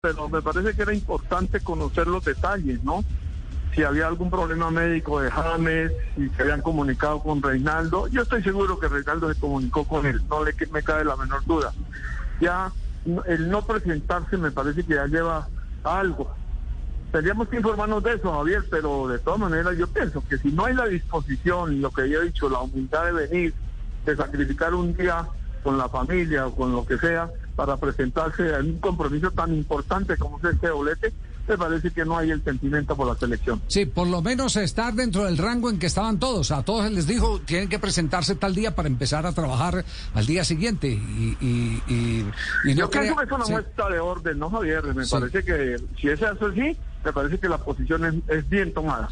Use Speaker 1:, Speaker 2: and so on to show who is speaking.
Speaker 1: pero me parece que era importante conocer los detalles, ¿no? Si había algún problema médico de James, si se habían comunicado con Reinaldo. Yo estoy seguro que Reinaldo se comunicó con él, no le me cabe la menor duda. Ya el no presentarse me parece que ya lleva algo. Tendríamos que informarnos de eso, Javier, pero de todas maneras yo pienso que si no hay la disposición lo que yo he dicho, la humildad de venir, de sacrificar un día con la familia o con lo que sea para presentarse en un compromiso tan importante como es este doblete, me parece que no hay el sentimiento por la selección.
Speaker 2: Sí, por lo menos estar dentro del rango en que estaban todos. A todos les dijo, tienen que presentarse tal día para empezar a trabajar al día siguiente. Y, y, y,
Speaker 1: y no Yo creo que es una muestra de orden, ¿no, Javier? Me parece que si es así, me parece que la posición es bien tomada.